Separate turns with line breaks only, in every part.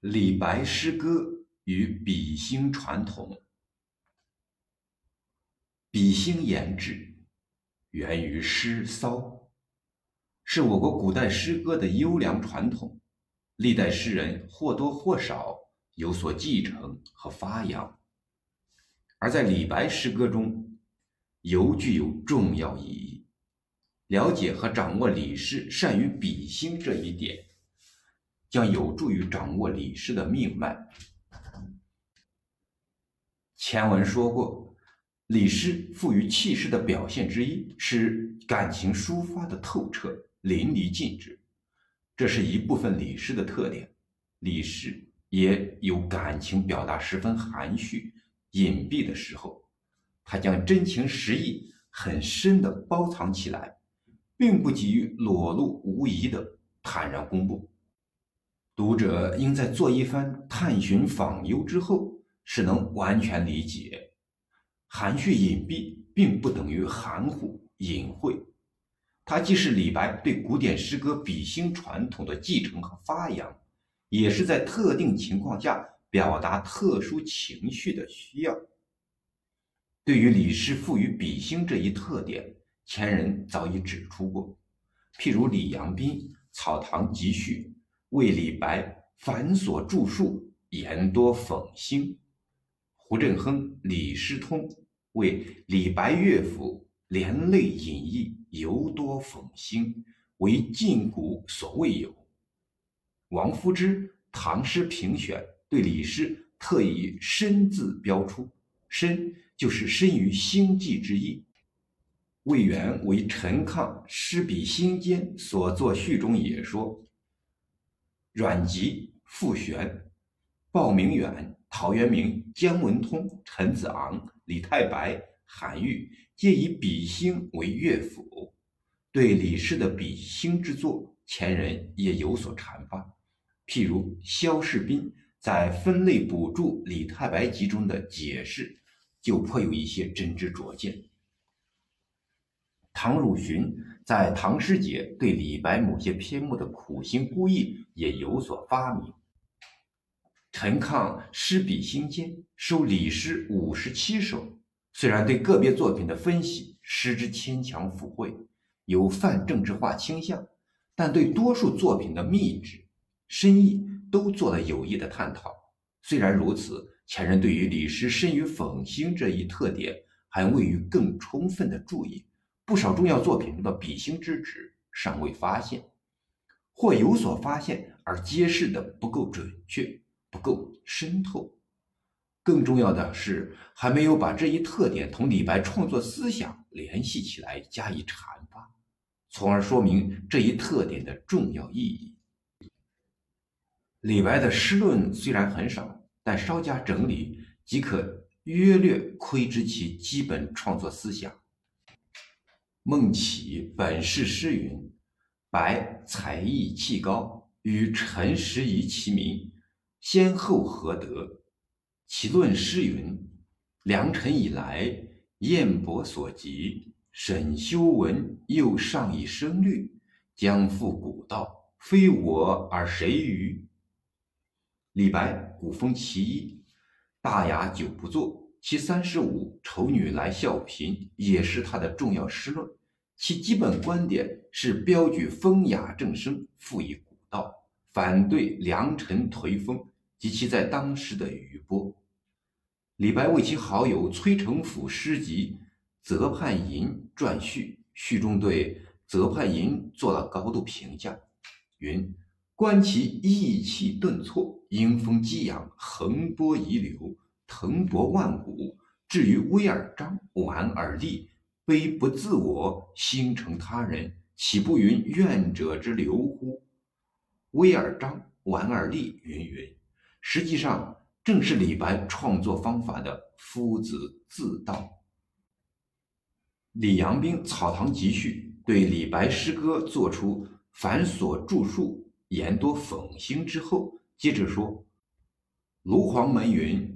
李白诗歌与比兴传统。比兴言志源于诗骚，是我国古代诗歌的优良传统，历代诗人或多或少有所继承和发扬。而在李白诗歌中，尤具有重要意义。了解和掌握李诗善于比兴这一点。将有助于掌握李诗的命脉。前文说过，李诗富于气势的表现之一是感情抒发的透彻、淋漓尽致，这是一部分李诗的特点。李诗也有感情表达十分含蓄、隐蔽的时候，他将真情实意很深的包藏起来，并不急于裸露无遗的坦然公布。读者应在做一番探寻访幽之后，是能完全理解，含蓄隐蔽并不等于含糊隐晦，它既是李白对古典诗歌比兴传统的继承和发扬，也是在特定情况下表达特殊情绪的需要。对于李诗赋予比兴这一特点，前人早已指出过，譬如李阳冰《草堂集序》。为李白繁琐著述，言多讽兴。胡振亨《李诗通》为李白乐府连类引逸，尤多讽兴，为晋古所未有。王夫之《唐诗评选》对李诗特以“深”字标出，“深”就是深于兴际之意。魏源为陈亢《诗比兴间》所作序中也说。阮籍、傅玄、鲍明远、陶渊明、姜文通、陈子昂、李太白、韩愈，皆以比兴为乐府。对李氏的比兴之作，前人也有所阐发。譬如萧士斌在《分类补注李太白集》中的解释，就颇有一些真知灼见。唐汝询在《唐诗节》对李白某些篇目的苦心孤诣也有所发明。陈亢《诗比兴间》收李诗五十七首，虽然对个别作品的分析失之牵强附会，有泛政治化倾向，但对多数作品的秘旨、深意都做了有益的探讨。虽然如此，前人对于李诗深于讽兴这一特点，还未予更充分的注意。不少重要作品中的比兴之旨尚未发现，或有所发现而揭示的不够准确、不够深透。更重要的是，还没有把这一特点同李白创作思想联系起来加以阐发，从而说明这一特点的重要意义。李白的诗论虽然很少，但稍加整理即可约略窥知其基本创作思想。孟起本是诗云：“白才艺气高，与陈时宜齐名，先后何得？”其论诗云：“良辰以来，燕伯所及。沈修文又上以声律，将复古道，非我而谁与？”李白古风其一，大雅久不作。其三十五丑女来笑贫，也是他的重要诗论。其基本观点是标举风雅正声，赋以古道，反对良辰颓风及其在当时的余波。李白为其好友崔成甫诗集《泽畔吟》撰序，序中对《泽畔吟》做了高度评价，云：“观其意气顿挫，英风激扬，横波遗流，腾博万古，至于威而张，婉而立。”悲不自我，心成他人，岂不云愿者之流乎？微而张，婉而立，云云，实际上正是李白创作方法的夫子自道。李阳冰《草堂集序》对李白诗歌做出繁琐著述、言多讽兴之后，接着说：“卢黄门云。”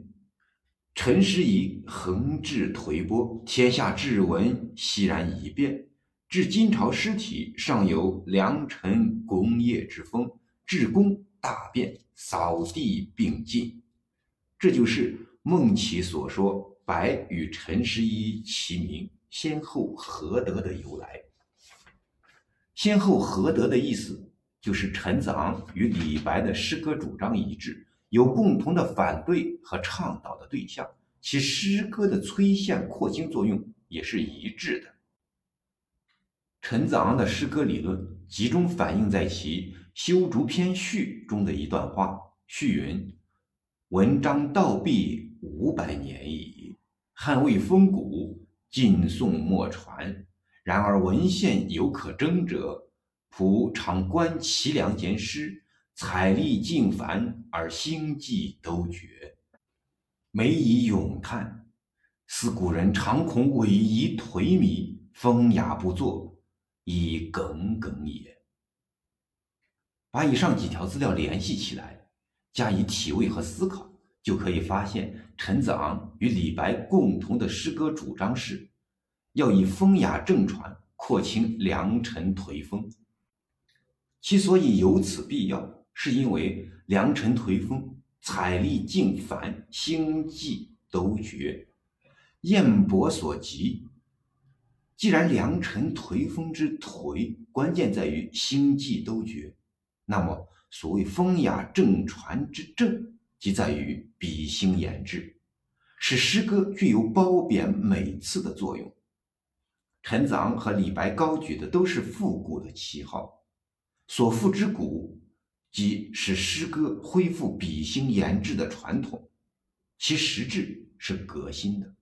陈师仪横志颓波，天下志文熙然一变。至金朝诗体尚有良辰功业之风，至公大便、扫地并进。这就是孟起所说“白与陈师一齐名，先后合德”的由来。先后合德的意思，就是陈子昂与李白的诗歌主张一致，有共同的反对和倡导的对象，其诗歌的催现扩清作用也是一致的。陈子昂的诗歌理论集中反映在其《修竹篇序》中的一段话，序云。文章道毕五百年矣，汉魏风骨，晋宋莫传。然而文献有可争者，仆常观其良简诗，采丽尽繁而兴迹都绝，每以咏叹。思古人常恐萎夷颓靡，风雅不作，以耿耿也。把以上几条资料联系起来。加以体味和思考，就可以发现陈子昂与李白共同的诗歌主张是，要以风雅正传廓清良辰颓风。其所以有此必要，是因为良辰颓风，采丽尽繁，星迹都绝，燕伯所及。既然良辰颓风之颓，关键在于星迹都绝，那么。所谓风雅正传之正，即在于比兴言志，使诗歌具有褒贬美次的作用。陈子昂和李白高举的都是复古的旗号，所复之古，即使诗歌恢复比兴言志的传统，其实质是革新的。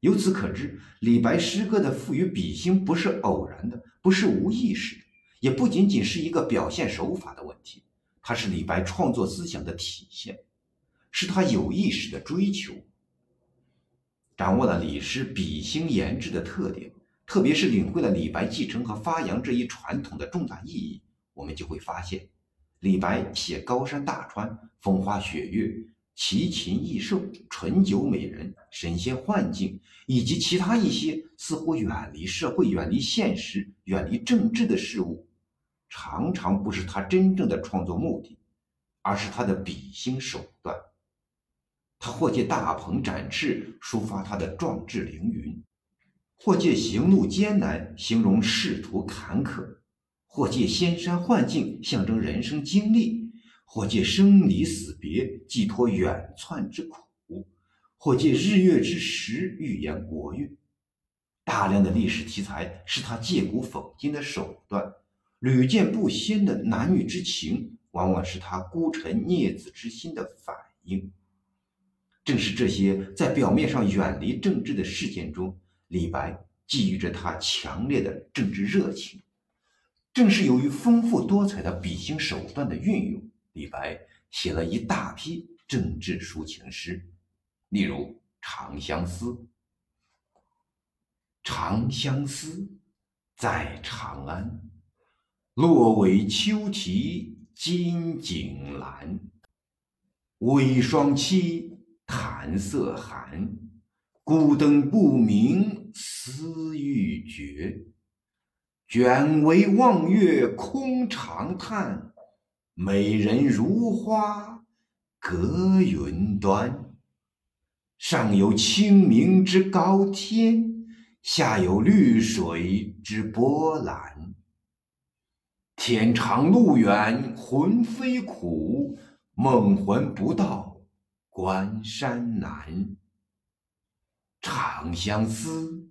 由此可知，李白诗歌的赋予比兴不是偶然的，不是无意识的。也不仅仅是一个表现手法的问题，它是李白创作思想的体现，是他有意识的追求。掌握了李诗比兴言志的特点，特别是领会了李白继承和发扬这一传统的重大意义，我们就会发现，李白写高山大川、风花雪月、奇禽异兽、醇酒美人、神仙幻境，以及其他一些似乎远离社会、远离现实、远离政治的事物。常常不是他真正的创作目的，而是他的比兴手段。他或借大鹏展翅抒发他的壮志凌云，或借行路艰难形容仕途坎坷，或借仙山幻境象征人生经历，或借生离死别寄托远窜之苦，或借日月之时预言国运。大量的历史题材是他借古讽今的手段。屡见不鲜的男女之情，往往是他孤臣孽子之心的反应。正是这些在表面上远离政治的事件中，李白寄予着他强烈的政治热情。正是由于丰富多彩的比兴手段的运用，李白写了一大批政治抒情诗，例如《长相思》：“长相思，在长安。”落尾秋啼金井阑，微霜凄，潭色寒。孤灯不明思欲绝，卷帷望月空长叹。美人如花隔云端，上有清明之高天，下有绿水之波澜。天长路远魂飞苦，梦魂不到关山难。长相思，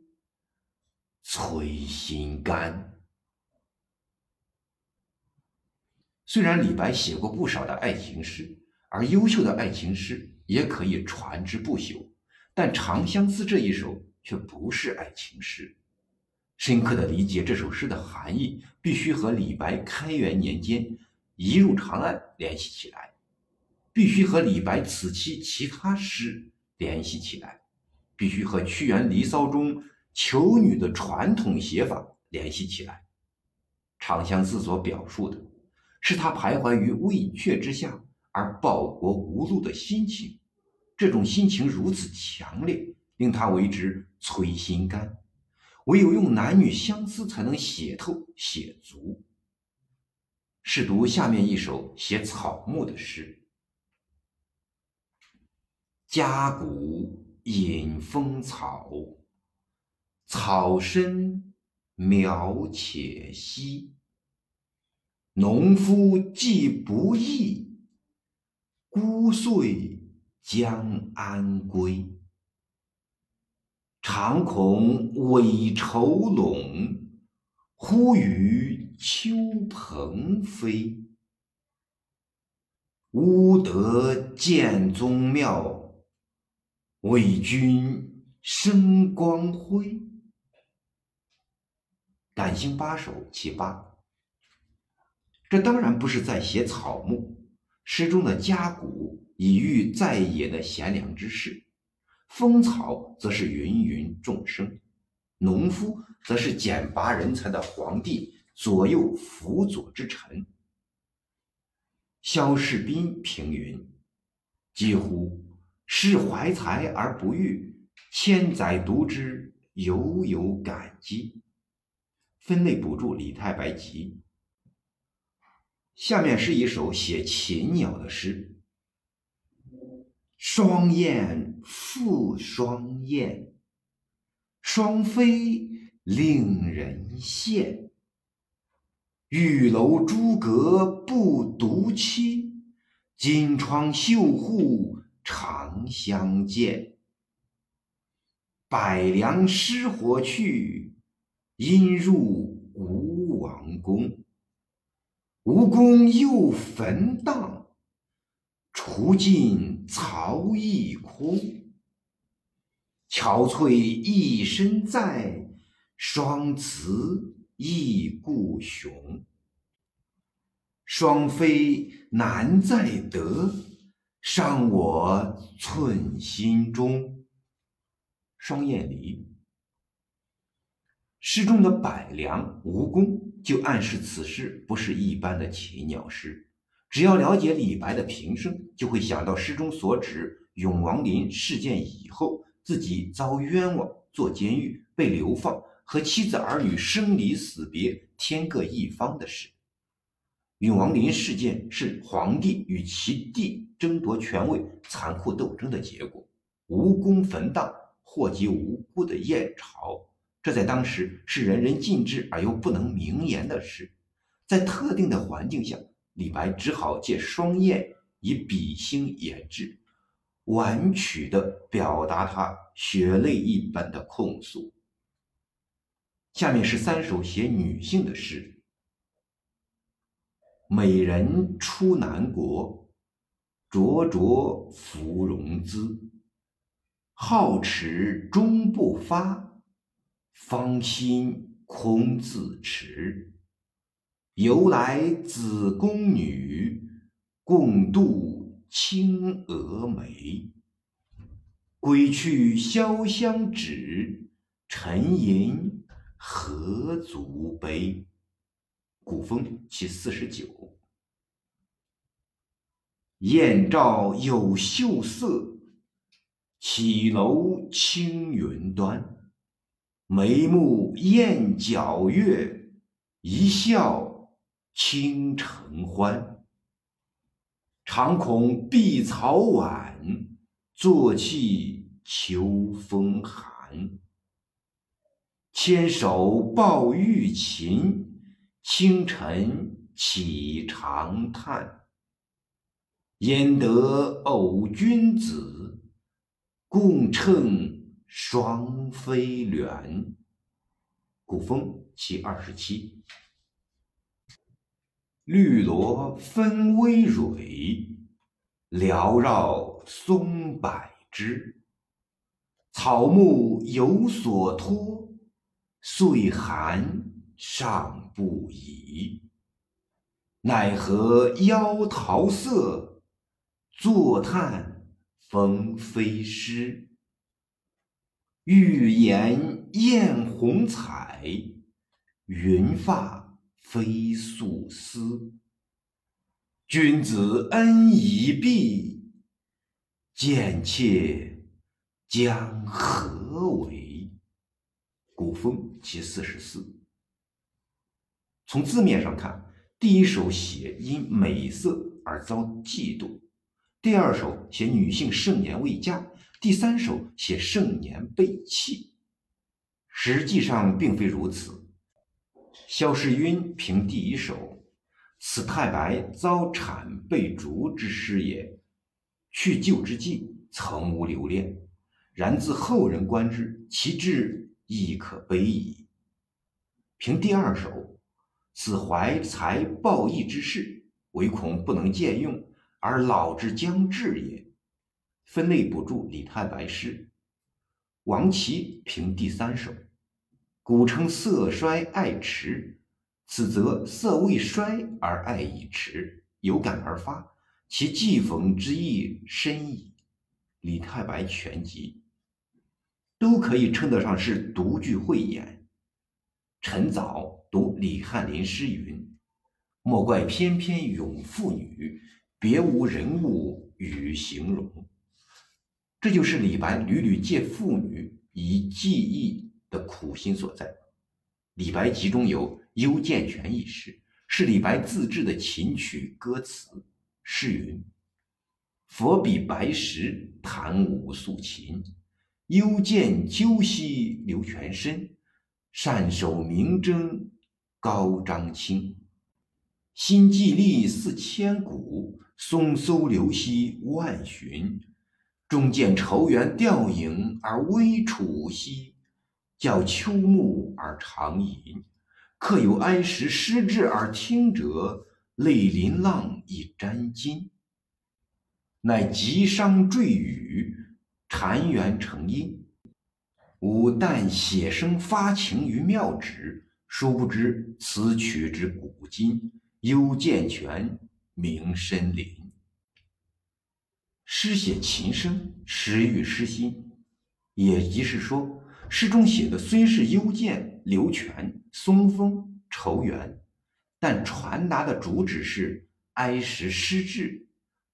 催心肝。虽然李白写过不少的爱情诗，而优秀的爱情诗也可以传之不朽，但《长相思》这一首却不是爱情诗。深刻的理解这首诗的含义，必须和李白开元年间移入长安联系起来，必须和李白此期其他诗联系起来，必须和屈原《离骚》中求女的传统写法联系起来。《长相思》所表述的，是他徘徊于魏阙之下而报国无路的心情，这种心情如此强烈，令他为之摧心肝。唯有用男女相思，才能写透写足。试读下面一首写草木的诗：夹谷引风草，草深苗且稀。农夫既不易，孤岁将安归？常恐尾愁拢，忽与秋鹏飞。吾得建宗庙，为君生光辉。感兴八首其八。这当然不是在写草木，诗中的家谷以喻在野的贤良之士，风草则是芸芸众生，农夫则是拣拔人才的皇帝，左右辅佐之臣。萧士斌评云：“几乎是怀才而不遇，千载读之，犹有感激。”分类补助李太白集。下面是一首写禽鸟的诗：双燕复双燕，双飞令人羡。玉楼朱阁不独栖，金窗绣户常相见。百梁失火去，因入吴王宫。吴宫又焚荡，除尽曹亦空。憔悴一身在，双辞亦故雄。双飞难再得，伤我寸心中。双燕离。诗中的百梁、吴宫。就暗示此诗不是一般的禽鸟诗。只要了解李白的平生，就会想到诗中所指永王陵事件以后，自己遭冤枉，坐监狱，被流放，和妻子儿女生离死别，天各一方的事。永王陵事件是皇帝与其弟争夺权位残酷斗争的结果，无功焚荡，祸及无辜的燕朝。这在当时是人人尽知而又不能明言的事，在特定的环境下，李白只好借双燕以比兴言志，婉曲地表达他血泪一般的控诉。下面是三首写女性的诗：美人出南国，灼灼芙蓉姿，皓齿终不发。芳心空自持，由来子宫女，共度青娥眉。归去潇湘止，沉吟何足悲。古风其四十九。燕赵有秀色，绮楼青云端。眉目燕皎月，一笑倾城欢。常恐碧草晚，坐泣秋风寒。牵手抱玉琴，清晨起长叹。焉得偶君子，共乘。双飞鸾，古风其二十七。绿萝分微蕊，缭绕松柏枝。草木有所托，岁寒尚不已。奈何妖桃色，坐叹风飞诗。玉颜艳红彩，云发飞素丝。君子恩已毕，贱妾将何为？古风其四十四。从字面上看，第一首写因美色而遭嫉妒，第二首写女性盛年未嫁，第三首写盛年被弃。实际上并非如此。萧世晕评第一首：“此太白遭谄被逐之诗也，去旧之际，曾无留恋。然自后人观之，其志亦可悲矣。”评第二首。此怀才报义之士，唯恐不能见用，而老之将至也。分类补助李太白诗。王琦评第三首：古称色衰爱迟，此则色未衰而爱已迟，有感而发，其寄讽之意深矣。李太白全集都可以称得上是独具慧眼。陈藻。读李翰林诗云：“莫怪翩翩咏妇女，别无人物与形容。”这就是李白屡屡借妇女以寄意的苦心所在。李白集中有《幽涧泉》一诗，是李白自制的琴曲歌词。诗云：“佛比白石弹无素琴，幽涧鸠兮流泉深。善守明筝。”高张清，心悸力似千古；松搜流兮万寻，终见愁缘吊影而微楚兮。教秋暮而长吟，客有哀时失志而听者，泪淋浪以沾襟。乃急伤坠雨，禅缘成音。吾但写生发情于妙旨。殊不知此曲之古今，幽涧泉，名深林。诗写琴声，诗喻诗心，也即是说，诗中写的虽是幽涧、流泉、松风、愁缘，但传达的主旨是哀时失志。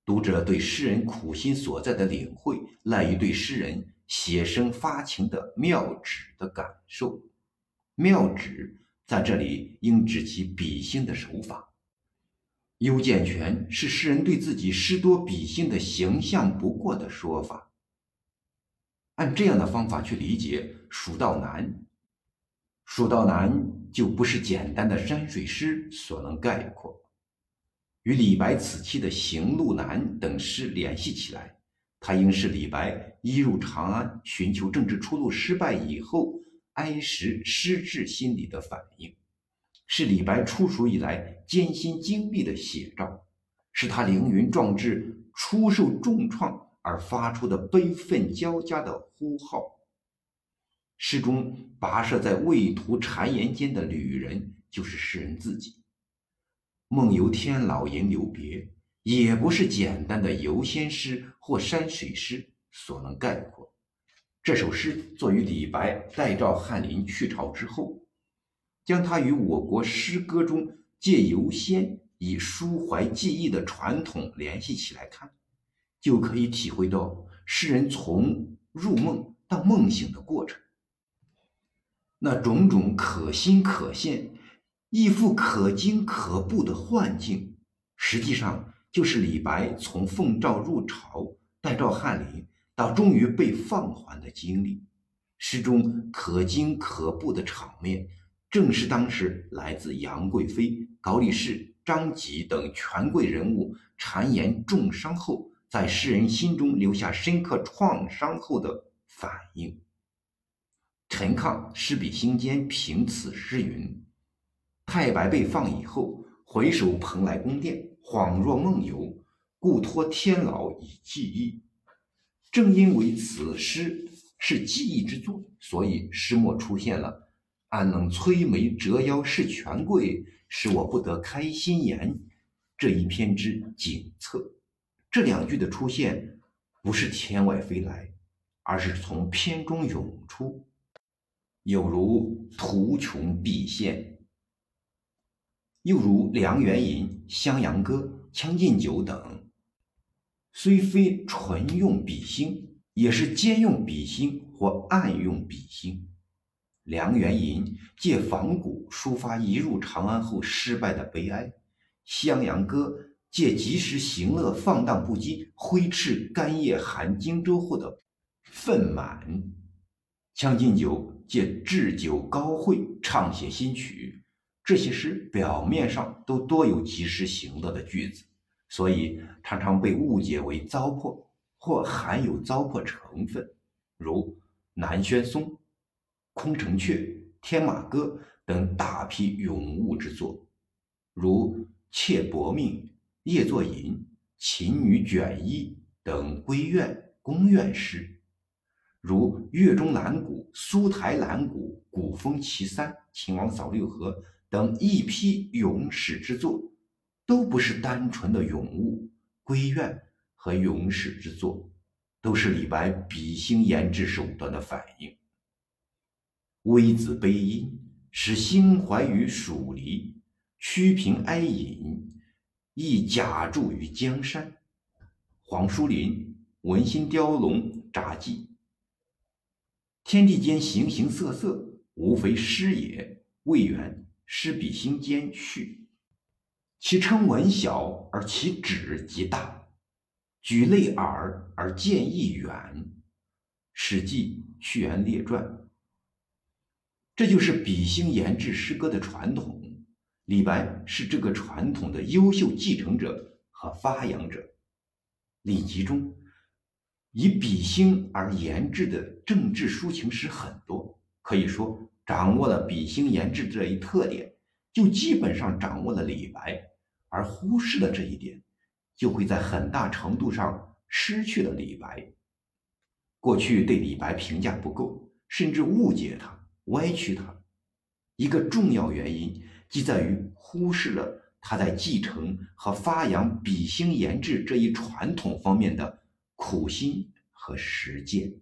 读者对诗人苦心所在的领会，赖于对诗人写生发情的妙旨的感受，妙旨。在这里应指其比兴的手法。幽涧泉是诗人对自己诗多比兴的形象不过的说法。按这样的方法去理解《蜀道难》，《蜀道难》就不是简单的山水诗所能概括。与李白此期的《行路难》等诗联系起来，它应是李白一入长安寻求政治出路失败以后。哀时失志心理的反应，是李白出蜀以来艰辛经历的写照，是他凌云壮志、初受重创而发出的悲愤交加的呼号。诗中跋涉在畏途谗言间的旅人，就是诗人自己。梦游天姥吟留别，也不是简单的游仙诗或山水诗所能概括。这首诗作于李白代赵翰林去朝之后，将它与我国诗歌中借游仙以抒怀记忆的传统联系起来看，就可以体会到诗人从入梦到梦醒的过程。那种种可心可现、亦复可惊可怖的幻境，实际上就是李白从奉诏入朝代诏翰林。到终于被放还的经历，诗中可惊可怖的场面，正是当时来自杨贵妃、高力士、张籍等权贵人物谗言重伤后，在世人心中留下深刻创伤后的反应。陈亢诗笔心间评此诗云：“太白被放以后，回首蓬莱宫殿，恍若梦游，故托天姥以寄意。”正因为此诗是记忆之作，所以诗末出现了“安能摧眉折腰事权贵，使我不得开心颜”这一篇之景策。这两句的出现不是天外飞来，而是从篇中涌出，有如图穷匕现，又如《梁元吟》《襄阳歌》《将进酒》等。虽非纯用比兴，也是兼用比兴或暗用比兴。梁元吟借仿古抒发一入长安后失败的悲哀，襄阳歌借及时行乐、放荡不羁、挥斥干叶寒荆州后的愤满；《将进酒》借置酒高会、唱写新曲。这些诗表面上都多有及时行乐的句子，所以常常被误解为糟粕，或含有糟粕成分，如《南轩松》《空城阙》《天马歌》等大批咏物之作，如。妾薄命、夜作吟、秦女卷衣等闺怨、宫怨诗，如《月中兰谷》《苏台兰谷》《古风奇三》《秦王扫六合》等一批咏史之作，都不是单纯的咏物、闺怨和咏史之作，都是李白比兴言志手段的反应。微子悲音，使心怀于蜀离。屈平哀隐，亦假住于江山。黄书林《文心雕龙札记》：天地间形形色色，无非诗也。魏源《诗比心间序》：其称文小，而其旨极大；举类耳，而见义远。《史记·屈原列传》。这就是比兴言志诗歌的传统。李白是这个传统的优秀继承者和发扬者。李集中以比兴而言志的政治抒情诗很多，可以说掌握了比兴言志这一特点，就基本上掌握了李白；而忽视了这一点，就会在很大程度上失去了李白。过去对李白评价不够，甚至误解他、歪曲它，一个重要原因。即在于忽视了他在继承和发扬比兴言志这一传统方面的苦心和实践。